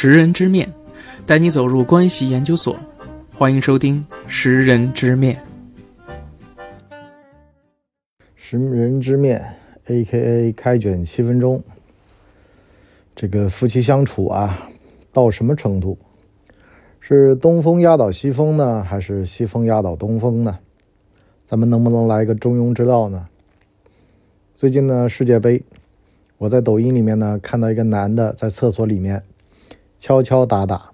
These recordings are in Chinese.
识人之面，带你走入关系研究所。欢迎收听《识人之面》。识人之面，A.K.A. 开卷七分钟。这个夫妻相处啊，到什么程度？是东风压倒西风呢，还是西风压倒东风呢？咱们能不能来个中庸之道呢？最近呢，世界杯，我在抖音里面呢看到一个男的在厕所里面敲敲打打，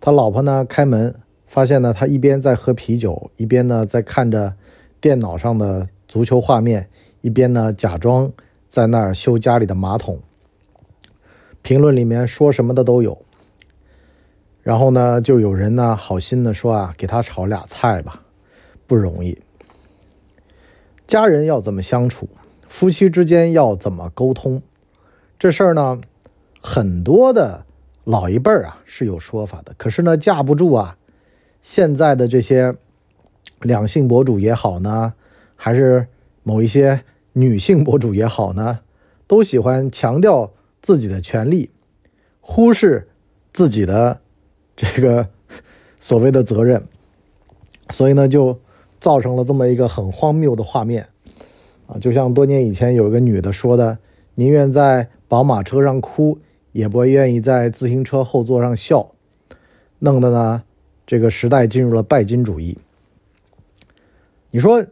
他老婆呢开门发现呢他一边在喝啤酒，一边呢在看着电脑上的足球画面，一边呢假装在那儿修家里的马桶。评论里面说什么的都有，然后呢就有人呢好心的说啊，给他炒俩菜吧，不容易。家人要怎么相处？夫妻之间要怎么沟通？这事儿呢，很多的老一辈儿啊是有说法的，可是呢，架不住啊，现在的这些两性博主也好呢，还是某一些女性博主也好呢，都喜欢强调自己的权利，忽视自己的这个所谓的责任，所以呢，就造成了这么一个很荒谬的画面。啊，就像多年以前有一个女的说的：“宁愿在宝马车上哭，也不愿意在自行车后座上笑。”弄得呢，这个时代进入了拜金主义。你说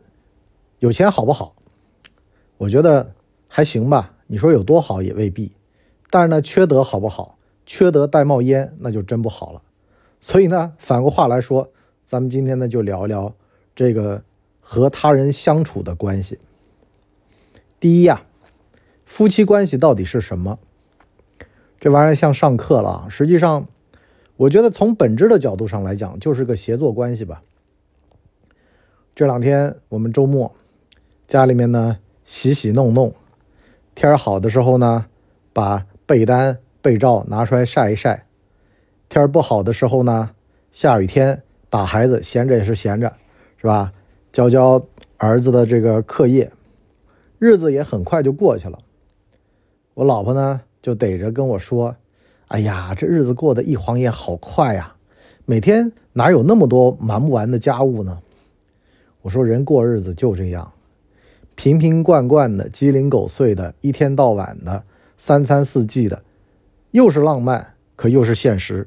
有钱好不好？我觉得还行吧。你说有多好也未必。但是呢，缺德好不好？缺德带冒烟，那就真不好了。所以呢，反过话来说，咱们今天呢就聊一聊这个和他人相处的关系。第一呀，夫妻关系到底是什么？这玩意儿像上课了。实际上，我觉得从本质的角度上来讲，就是个协作关系吧。这两天我们周末家里面呢洗洗弄弄，天儿好的时候呢，把被单被罩拿出来晒一晒；天儿不好的时候呢，下雨天打孩子，闲着也是闲着，是吧？教教儿子的这个课业。日子也很快就过去了，我老婆呢就逮着跟我说：“哎呀，这日子过得一晃眼好快呀，每天哪有那么多忙不完的家务呢？”我说：“人过日子就这样，瓶瓶罐罐的，鸡零狗碎的，一天到晚的，三餐四季的，又是浪漫，可又是现实。”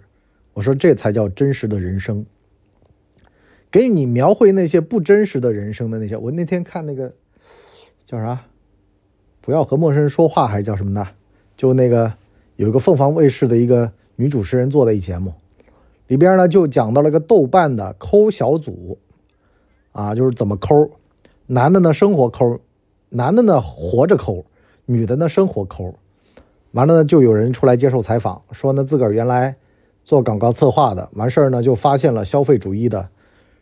我说：“这才叫真实的人生。”给你描绘那些不真实的人生的那些，我那天看那个。叫啥？不要和陌生人说话，还是叫什么的？就那个有一个凤凰卫视的一个女主持人做的一节目，里边呢就讲到了个豆瓣的抠小组，啊，就是怎么抠，男的呢生活抠，男的呢活着抠，女的呢生活抠。完了呢，就有人出来接受采访，说呢自个儿原来做广告策划的，完事儿呢就发现了消费主义的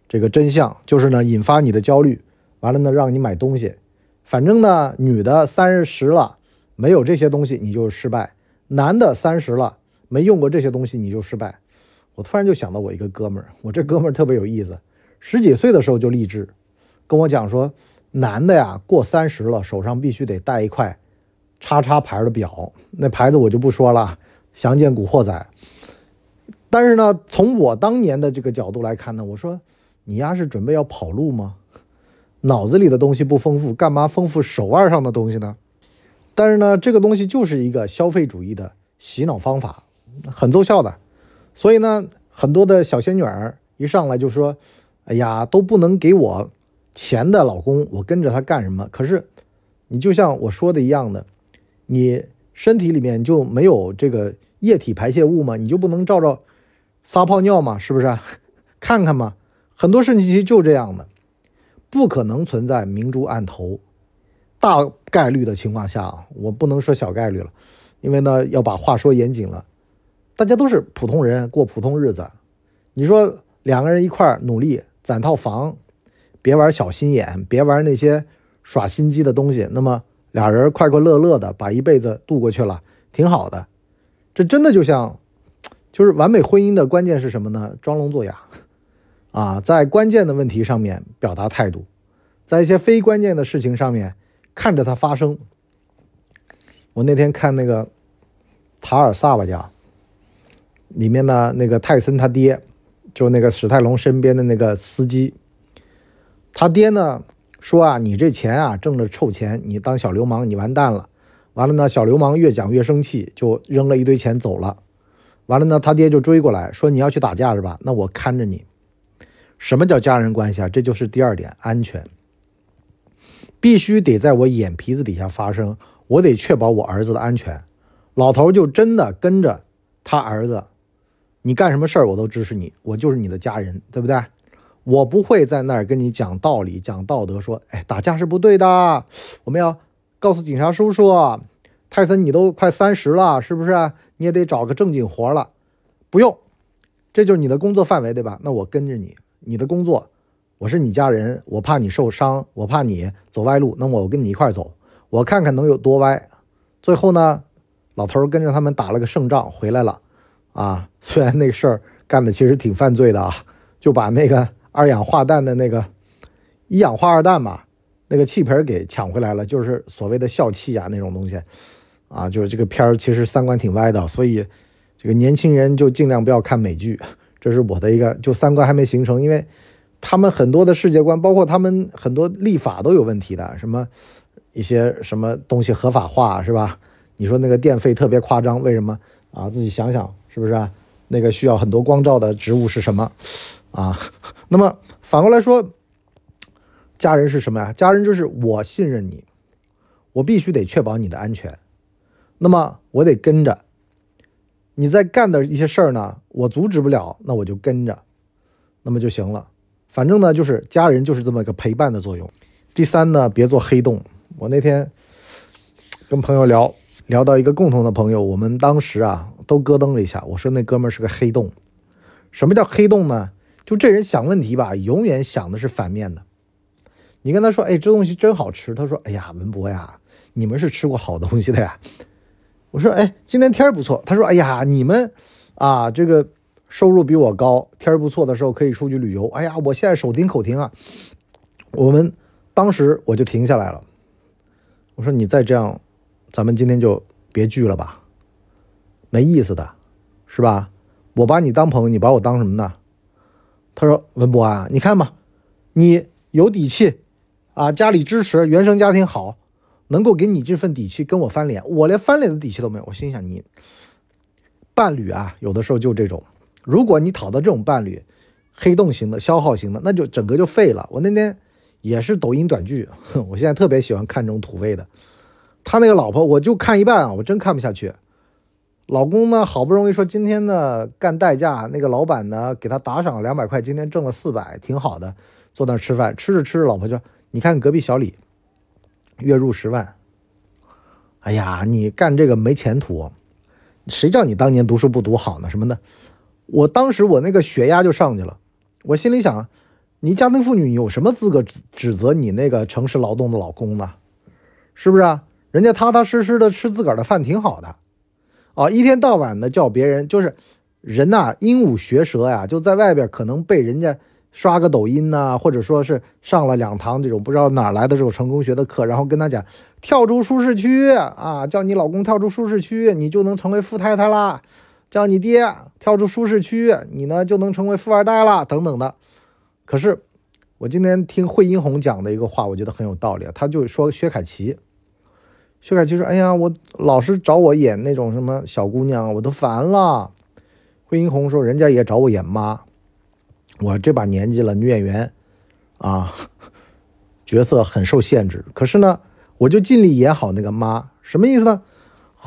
这个真相，就是呢引发你的焦虑，完了呢让你买东西。反正呢，女的三十了，没有这些东西你就失败；男的三十了，没用过这些东西你就失败。我突然就想到我一个哥们儿，我这哥们儿特别有意思，十几岁的时候就立志，跟我讲说，男的呀过三十了，手上必须得带一块叉叉牌的表，那牌子我就不说了，详见《古惑仔》。但是呢，从我当年的这个角度来看呢，我说你丫是准备要跑路吗？脑子里的东西不丰富，干嘛丰富手腕上的东西呢？但是呢，这个东西就是一个消费主义的洗脑方法，很奏效的。所以呢，很多的小仙女儿一上来就说：“哎呀，都不能给我钱的老公，我跟着他干什么？”可是，你就像我说的一样的，你身体里面就没有这个液体排泄物吗？你就不能照照撒泡尿吗？是不是？看看嘛，很多事情其实就这样的。不可能存在明珠暗投，大概率的情况下啊，我不能说小概率了，因为呢要把话说严谨了。大家都是普通人，过普通日子。你说两个人一块努力攒套房，别玩小心眼，别玩那些耍心机的东西，那么俩人快快乐乐的把一辈子度过去了，挺好的。这真的就像，就是完美婚姻的关键是什么呢？装聋作哑。啊，在关键的问题上面表达态度，在一些非关键的事情上面看着它发生。我那天看那个塔尔萨吧家，里面呢那个泰森他爹，就那个史泰龙身边的那个司机，他爹呢说啊，你这钱啊挣着臭钱，你当小流氓你完蛋了。完了呢，小流氓越讲越生气，就扔了一堆钱走了。完了呢，他爹就追过来说：“你要去打架是吧？那我看着你。”什么叫家人关系啊？这就是第二点，安全，必须得在我眼皮子底下发生，我得确保我儿子的安全。老头就真的跟着他儿子，你干什么事儿我都支持你，我就是你的家人，对不对？我不会在那儿跟你讲道理、讲道德，说，哎，打架是不对的，我们要。告诉警察叔叔，泰森，你都快三十了，是不是？你也得找个正经活了。不用，这就是你的工作范围，对吧？那我跟着你，你的工作，我是你家人，我怕你受伤，我怕你走歪路，那么我跟你一块走，我看看能有多歪。最后呢，老头跟着他们打了个胜仗回来了。啊，虽然那事儿干的其实挺犯罪的啊，就把那个二氧化氮的那个一氧化二氮嘛。那个气盆给抢回来了，就是所谓的笑气啊，那种东西，啊，就是这个片儿其实三观挺歪的，所以这个年轻人就尽量不要看美剧，这是我的一个，就三观还没形成，因为他们很多的世界观，包括他们很多立法都有问题的，什么一些什么东西合法化是吧？你说那个电费特别夸张，为什么啊？自己想想是不是？啊？那个需要很多光照的植物是什么啊？那么反过来说。家人是什么呀？家人就是我信任你，我必须得确保你的安全。那么我得跟着你在干的一些事儿呢，我阻止不了，那我就跟着，那么就行了。反正呢，就是家人就是这么一个陪伴的作用。第三呢，别做黑洞。我那天跟朋友聊聊到一个共同的朋友，我们当时啊都咯噔了一下。我说那哥们儿是个黑洞。什么叫黑洞呢？就这人想问题吧，永远想的是反面的。你跟他说：“哎，这东西真好吃。”他说：“哎呀，文博呀，你们是吃过好东西的呀。”我说：“哎，今天天儿不错。”他说：“哎呀，你们啊，这个收入比我高，天儿不错的时候可以出去旅游。”哎呀，我现在手停口停啊。我们当时我就停下来了。我说：“你再这样，咱们今天就别聚了吧，没意思的，是吧？我把你当朋友，你把我当什么呢？”他说：“文博啊，你看吧，你有底气。”啊，家里支持，原生家庭好，能够给你这份底气跟我翻脸，我连翻脸的底气都没有。我心想，你伴侣啊，有的时候就这种，如果你讨到这种伴侣，黑洞型的、消耗型的，那就整个就废了。我那天也是抖音短剧，我现在特别喜欢看这种土味的。他那个老婆，我就看一半啊，我真看不下去。老公呢，好不容易说今天呢干代驾，那个老板呢给他打赏了两百块，今天挣了四百，挺好的。坐那吃饭，吃着吃着，老婆就。你看隔壁小李，月入十万。哎呀，你干这个没前途，谁叫你当年读书不读好呢？什么的，我当时我那个血压就上去了。我心里想，你家庭妇女有什么资格指指责你那个城市劳动的老公呢？是不是啊？人家踏踏实实的吃自个儿的饭挺好的，啊，一天到晚的叫别人，就是人呐，鹦鹉学舌呀，就在外边可能被人家。刷个抖音呐，或者说是上了两堂这种不知道哪来的这种成功学的课，然后跟他讲跳出舒适区啊，叫你老公跳出舒适区，你就能成为富太太啦；叫你爹跳出舒适区，你呢就能成为富二代啦，等等的。可是我今天听惠英红讲的一个话，我觉得很有道理。他就说薛凯琪，薛凯琪说：“哎呀，我老是找我演那种什么小姑娘，我都烦了。”惠英红说：“人家也找我演妈。”我这把年纪了，女演员，啊，角色很受限制。可是呢，我就尽力演好那个妈，什么意思呢？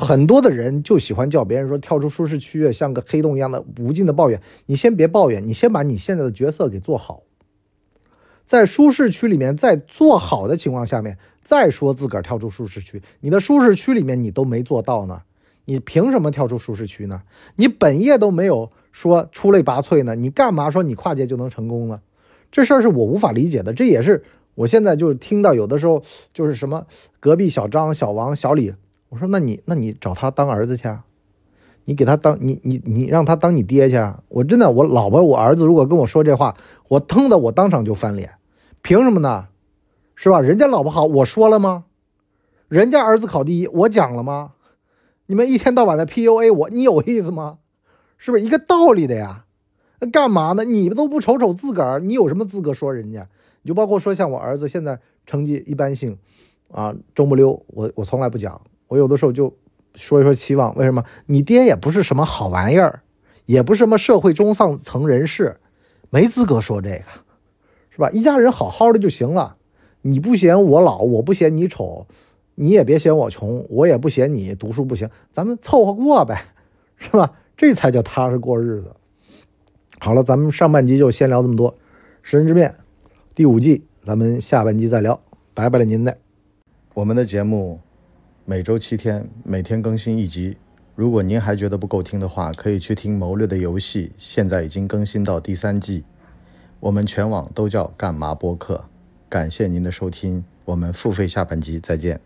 很多的人就喜欢叫别人说跳出舒适区，像个黑洞一样的无尽的抱怨。你先别抱怨，你先把你现在的角色给做好，在舒适区里面，在做好的情况下面，再说自个儿跳出舒适区。你的舒适区里面你都没做到呢，你凭什么跳出舒适区呢？你本业都没有。说出类拔萃呢？你干嘛说你跨界就能成功呢？这事儿是我无法理解的。这也是我现在就是听到有的时候就是什么隔壁小张、小王、小李，我说那你那你找他当儿子去啊？你给他当你你你让他当你爹去啊？我真的我老婆我儿子如果跟我说这话，我腾的我当场就翻脸。凭什么呢？是吧？人家老婆好，我说了吗？人家儿子考第一，我讲了吗？你们一天到晚的 PUA 我，你有意思吗？是不是一个道理的呀？那干嘛呢？你们都不瞅瞅自个儿，你有什么资格说人家？你就包括说像我儿子现在成绩一般性，啊，中不溜，我我从来不讲，我有的时候就说一说期望。为什么？你爹也不是什么好玩意儿，也不是什么社会中上层人士，没资格说这个，是吧？一家人好好的就行了。你不嫌我老，我不嫌你丑，你也别嫌我穷，我也不嫌你读书不行，咱们凑合过呗，是吧？这才叫踏实过日子。好了，咱们上半集就先聊这么多，《食人之面》第五季，咱们下半集再聊，拜拜了您的。我们的节目每周七天，每天更新一集。如果您还觉得不够听的话，可以去听《谋略的游戏》，现在已经更新到第三季。我们全网都叫干嘛播客。感谢您的收听，我们付费下半集再见。